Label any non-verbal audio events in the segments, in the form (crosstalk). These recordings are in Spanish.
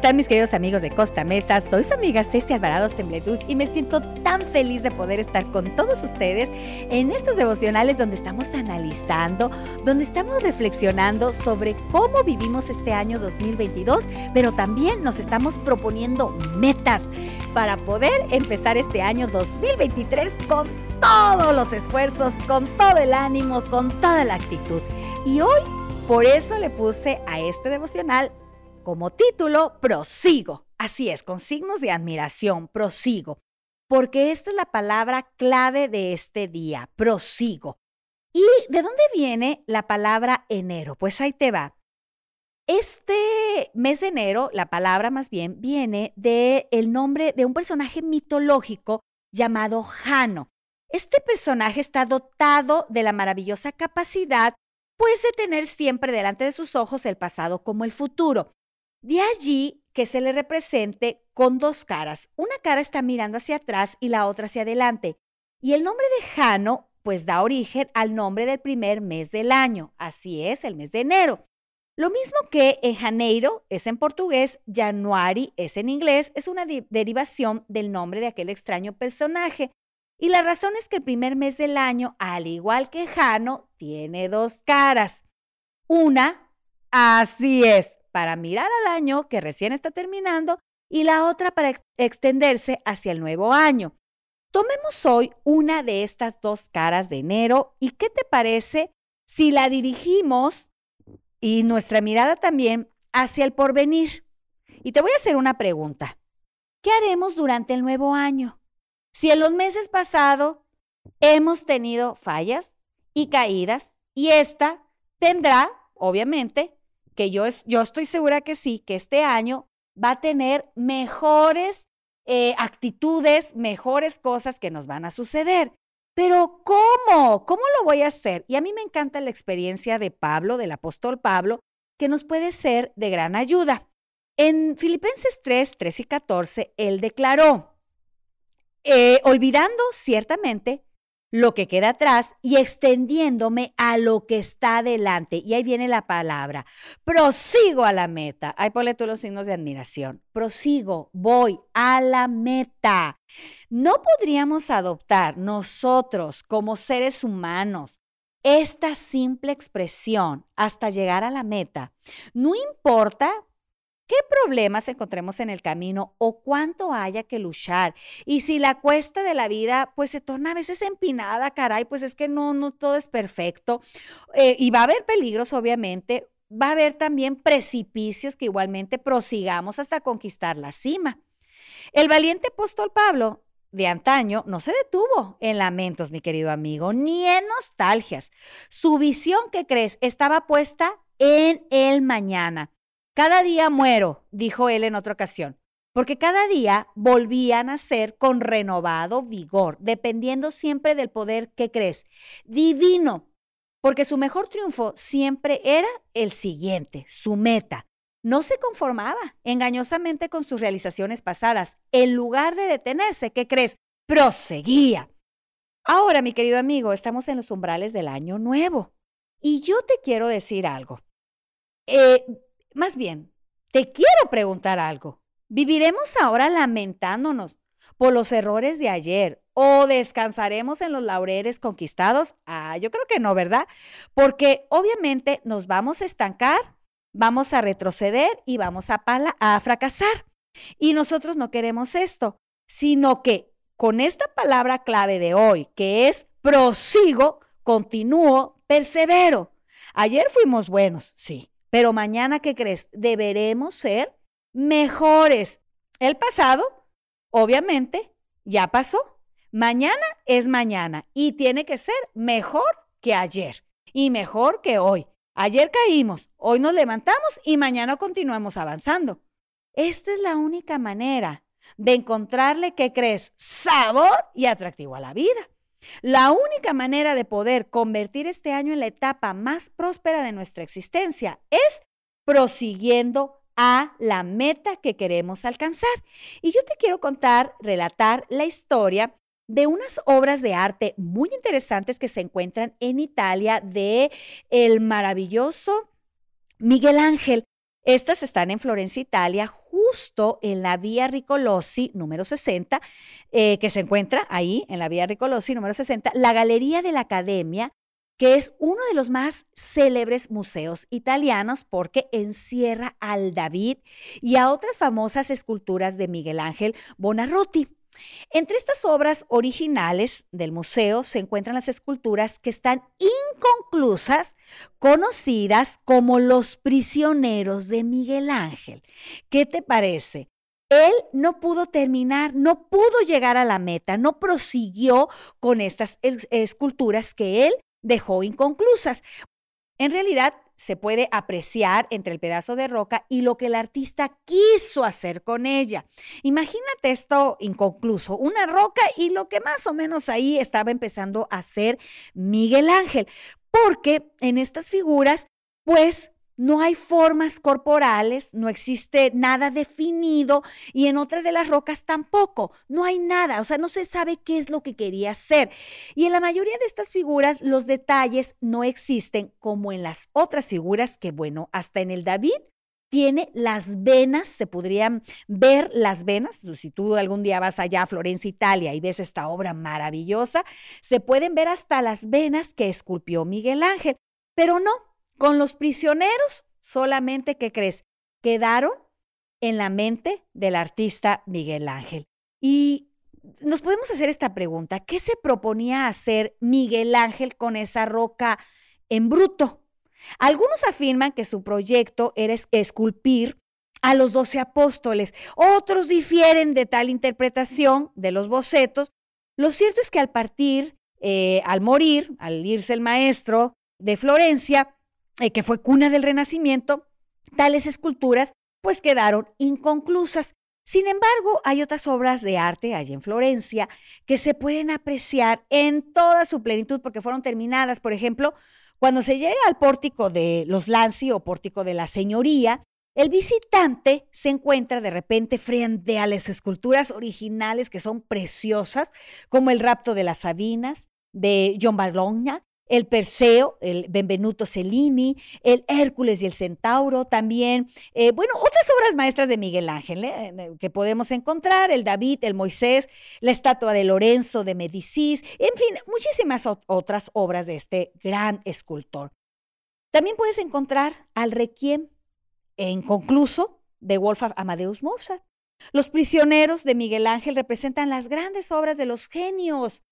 están mis queridos amigos de Costa Mesa? Soy su amiga Ceci Alvarado Tembleduch y me siento tan feliz de poder estar con todos ustedes en estos devocionales donde estamos analizando, donde estamos reflexionando sobre cómo vivimos este año 2022, pero también nos estamos proponiendo metas para poder empezar este año 2023 con todos los esfuerzos, con todo el ánimo, con toda la actitud. Y hoy, por eso le puse a este devocional como título, prosigo. Así es, con signos de admiración, prosigo. Porque esta es la palabra clave de este día, prosigo. ¿Y de dónde viene la palabra enero? Pues ahí te va. Este mes de enero, la palabra más bien, viene del el nombre de un personaje mitológico llamado Jano. Este personaje está dotado de la maravillosa capacidad, pues, de tener siempre delante de sus ojos el pasado como el futuro. De allí que se le represente con dos caras. Una cara está mirando hacia atrás y la otra hacia adelante. Y el nombre de Jano pues da origen al nombre del primer mes del año. Así es, el mes de enero. Lo mismo que en Janeiro es en portugués, Januari es en inglés, es una derivación del nombre de aquel extraño personaje. Y la razón es que el primer mes del año, al igual que Jano, tiene dos caras. Una, así es, para mirar al año que recién está terminando y la otra para extenderse hacia el nuevo año. Tomemos hoy una de estas dos caras de enero y ¿qué te parece si la dirigimos y nuestra mirada también hacia el porvenir? Y te voy a hacer una pregunta. ¿Qué haremos durante el nuevo año? Si en los meses pasados hemos tenido fallas y caídas y esta tendrá, obviamente, que yo, yo estoy segura que sí, que este año va a tener mejores eh, actitudes, mejores cosas que nos van a suceder. Pero ¿cómo? ¿Cómo lo voy a hacer? Y a mí me encanta la experiencia de Pablo, del apóstol Pablo, que nos puede ser de gran ayuda. En Filipenses 3, 3 y 14, él declaró, eh, olvidando ciertamente lo que queda atrás y extendiéndome a lo que está adelante. Y ahí viene la palabra. Prosigo a la meta. Ahí ponle tú los signos de admiración. Prosigo, voy a la meta. No podríamos adoptar nosotros como seres humanos esta simple expresión hasta llegar a la meta. No importa qué problemas encontremos en el camino o cuánto haya que luchar. Y si la cuesta de la vida pues se torna a veces empinada, caray, pues es que no, no todo es perfecto. Eh, y va a haber peligros, obviamente. Va a haber también precipicios que igualmente prosigamos hasta conquistar la cima. El valiente apóstol Pablo de antaño no se detuvo en lamentos, mi querido amigo, ni en nostalgias. Su visión, ¿qué crees? Estaba puesta en el mañana. Cada día muero, dijo él en otra ocasión, porque cada día volvía a nacer con renovado vigor, dependiendo siempre del poder que crees, divino, porque su mejor triunfo siempre era el siguiente, su meta. No se conformaba engañosamente con sus realizaciones pasadas. En lugar de detenerse, ¿qué crees? Proseguía. Ahora, mi querido amigo, estamos en los umbrales del año nuevo. Y yo te quiero decir algo. Eh, más bien, te quiero preguntar algo. ¿Viviremos ahora lamentándonos por los errores de ayer o descansaremos en los laureles conquistados? Ah, yo creo que no, ¿verdad? Porque obviamente nos vamos a estancar, vamos a retroceder y vamos a, a fracasar. Y nosotros no queremos esto, sino que con esta palabra clave de hoy, que es prosigo, continúo, persevero. Ayer fuimos buenos, sí, pero mañana, ¿qué crees? Deberemos ser mejores. El pasado, obviamente, ya pasó. Mañana es mañana y tiene que ser mejor que ayer y mejor que hoy. Ayer caímos, hoy nos levantamos y mañana continuamos avanzando. Esta es la única manera de encontrarle, ¿qué crees? Sabor y atractivo a la vida. La única manera de poder convertir este año en la etapa más próspera de nuestra existencia es prosiguiendo a la meta que queremos alcanzar. Y yo te quiero contar, relatar la historia de unas obras de arte muy interesantes que se encuentran en Italia de el maravilloso Miguel Ángel. Estas están en Florencia, Italia, justo en la Vía Ricolossi número 60, eh, que se encuentra ahí en la Vía Ricolossi número 60, la Galería de la Academia, que es uno de los más célebres museos italianos porque encierra al David y a otras famosas esculturas de Miguel Ángel Bonarroti. Entre estas obras originales del museo se encuentran las esculturas que están inconclusas, conocidas como los prisioneros de Miguel Ángel. ¿Qué te parece? Él no pudo terminar, no pudo llegar a la meta, no prosiguió con estas esculturas que él dejó inconclusas. En realidad, se puede apreciar entre el pedazo de roca y lo que el artista quiso hacer con ella. Imagínate esto inconcluso, una roca y lo que más o menos ahí estaba empezando a hacer Miguel Ángel, porque en estas figuras, pues no hay formas corporales, no existe nada definido y en otra de las rocas tampoco, no hay nada, o sea, no se sabe qué es lo que quería hacer. Y en la mayoría de estas figuras los detalles no existen como en las otras figuras que, bueno, hasta en el David tiene las venas, se podrían ver las venas, si tú algún día vas allá a Florencia, Italia y ves esta obra maravillosa, se pueden ver hasta las venas que esculpió Miguel Ángel, pero no, con los prisioneros, solamente, ¿qué crees? Quedaron en la mente del artista Miguel Ángel. Y nos podemos hacer esta pregunta, ¿qué se proponía hacer Miguel Ángel con esa roca en bruto? Algunos afirman que su proyecto era esculpir a los doce apóstoles, otros difieren de tal interpretación de los bocetos. Lo cierto es que al partir, eh, al morir, al irse el maestro de Florencia, eh, que fue cuna del Renacimiento, tales esculturas pues quedaron inconclusas. Sin embargo, hay otras obras de arte allá en Florencia que se pueden apreciar en toda su plenitud porque fueron terminadas. Por ejemplo, cuando se llega al pórtico de los Lanzi o pórtico de la Señoría, el visitante se encuentra de repente frente a las esculturas originales que son preciosas, como el rapto de las Sabinas, de John Bologna, el Perseo, el Benvenuto Cellini, el Hércules y el Centauro, también, eh, bueno, otras obras maestras de Miguel Ángel ¿eh? que podemos encontrar, el David, el Moisés, la estatua de Lorenzo de Medicis, en fin, muchísimas otras obras de este gran escultor. También puedes encontrar al Requiem inconcluso de Wolfgang Amadeus Mozart. Los prisioneros de Miguel Ángel representan las grandes obras de los genios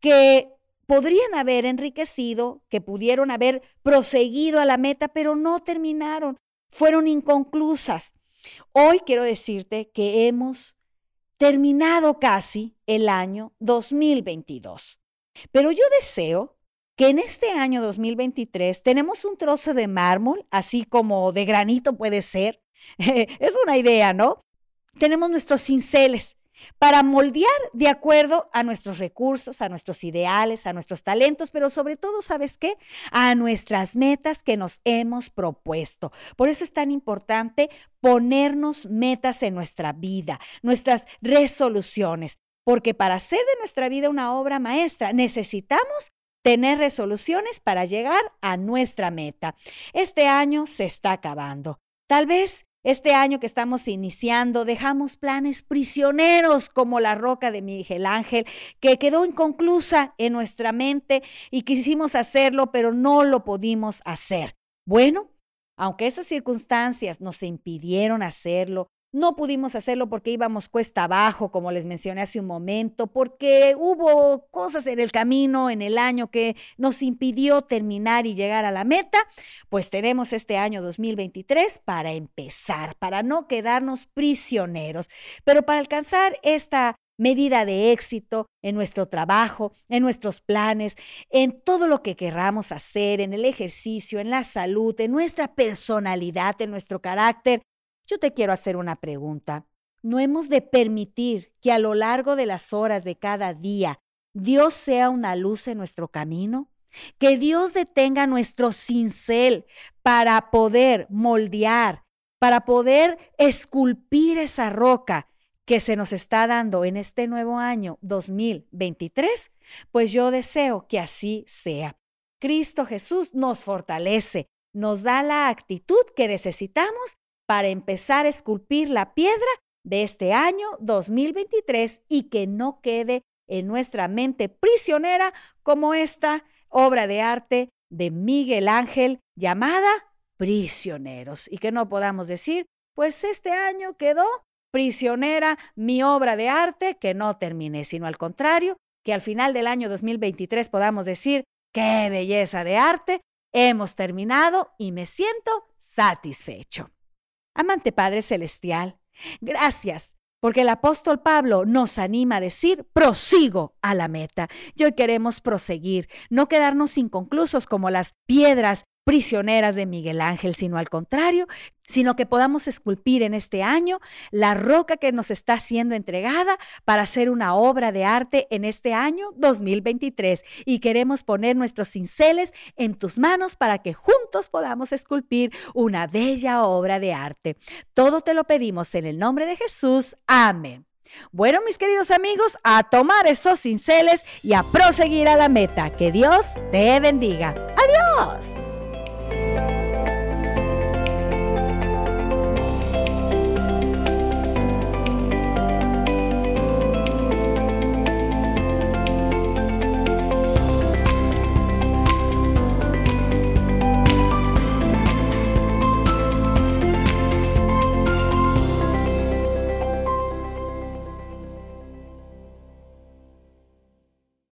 que podrían haber enriquecido, que pudieron haber proseguido a la meta, pero no terminaron, fueron inconclusas. Hoy quiero decirte que hemos terminado casi el año 2022. Pero yo deseo que en este año 2023 tenemos un trozo de mármol, así como de granito puede ser. (laughs) es una idea, ¿no? Tenemos nuestros cinceles, para moldear de acuerdo a nuestros recursos, a nuestros ideales, a nuestros talentos, pero sobre todo, ¿sabes qué? A nuestras metas que nos hemos propuesto. Por eso es tan importante ponernos metas en nuestra vida, nuestras resoluciones, porque para hacer de nuestra vida una obra maestra necesitamos tener resoluciones para llegar a nuestra meta. Este año se está acabando. Tal vez este año que estamos iniciando, dejamos planes prisioneros como la roca de Miguel Ángel, que quedó inconclusa en nuestra mente y quisimos hacerlo, pero no lo pudimos hacer. Bueno, aunque esas circunstancias nos impidieron hacerlo, no pudimos hacerlo porque íbamos cuesta abajo, como les mencioné hace un momento, porque hubo cosas en el camino, en el año que nos impidió terminar y llegar a la meta. Pues tenemos este año 2023 para empezar, para no quedarnos prisioneros. Pero para alcanzar esta medida de éxito en nuestro trabajo, en nuestros planes, en todo lo que querramos hacer, en el ejercicio, en la salud, en nuestra personalidad, en nuestro carácter, yo te quiero hacer una pregunta. ¿No hemos de permitir que a lo largo de las horas de cada día Dios sea una luz en nuestro camino? Que Dios detenga nuestro cincel para poder moldear, para poder esculpir esa roca que se nos está dando en este nuevo año 2023, pues yo deseo que así sea. Cristo Jesús nos fortalece, nos da la actitud que necesitamos para empezar a esculpir la piedra de este año 2023 y que no quede en nuestra mente prisionera como esta obra de arte de Miguel Ángel llamada Prisioneros y que no podamos decir, pues este año quedó prisionera mi obra de arte que no terminé, sino al contrario, que al final del año 2023 podamos decir, qué belleza de arte, hemos terminado y me siento satisfecho. Amante Padre Celestial, gracias porque el apóstol Pablo nos anima a decir, prosigo a la meta. Y hoy queremos proseguir, no quedarnos inconclusos como las piedras prisioneras de Miguel Ángel, sino al contrario, sino que podamos esculpir en este año la roca que nos está siendo entregada para hacer una obra de arte en este año 2023. Y queremos poner nuestros cinceles en tus manos para que juntos podamos esculpir una bella obra de arte. Todo te lo pedimos en el nombre de Jesús. Amén. Bueno, mis queridos amigos, a tomar esos cinceles y a proseguir a la meta. Que Dios te bendiga. Adiós.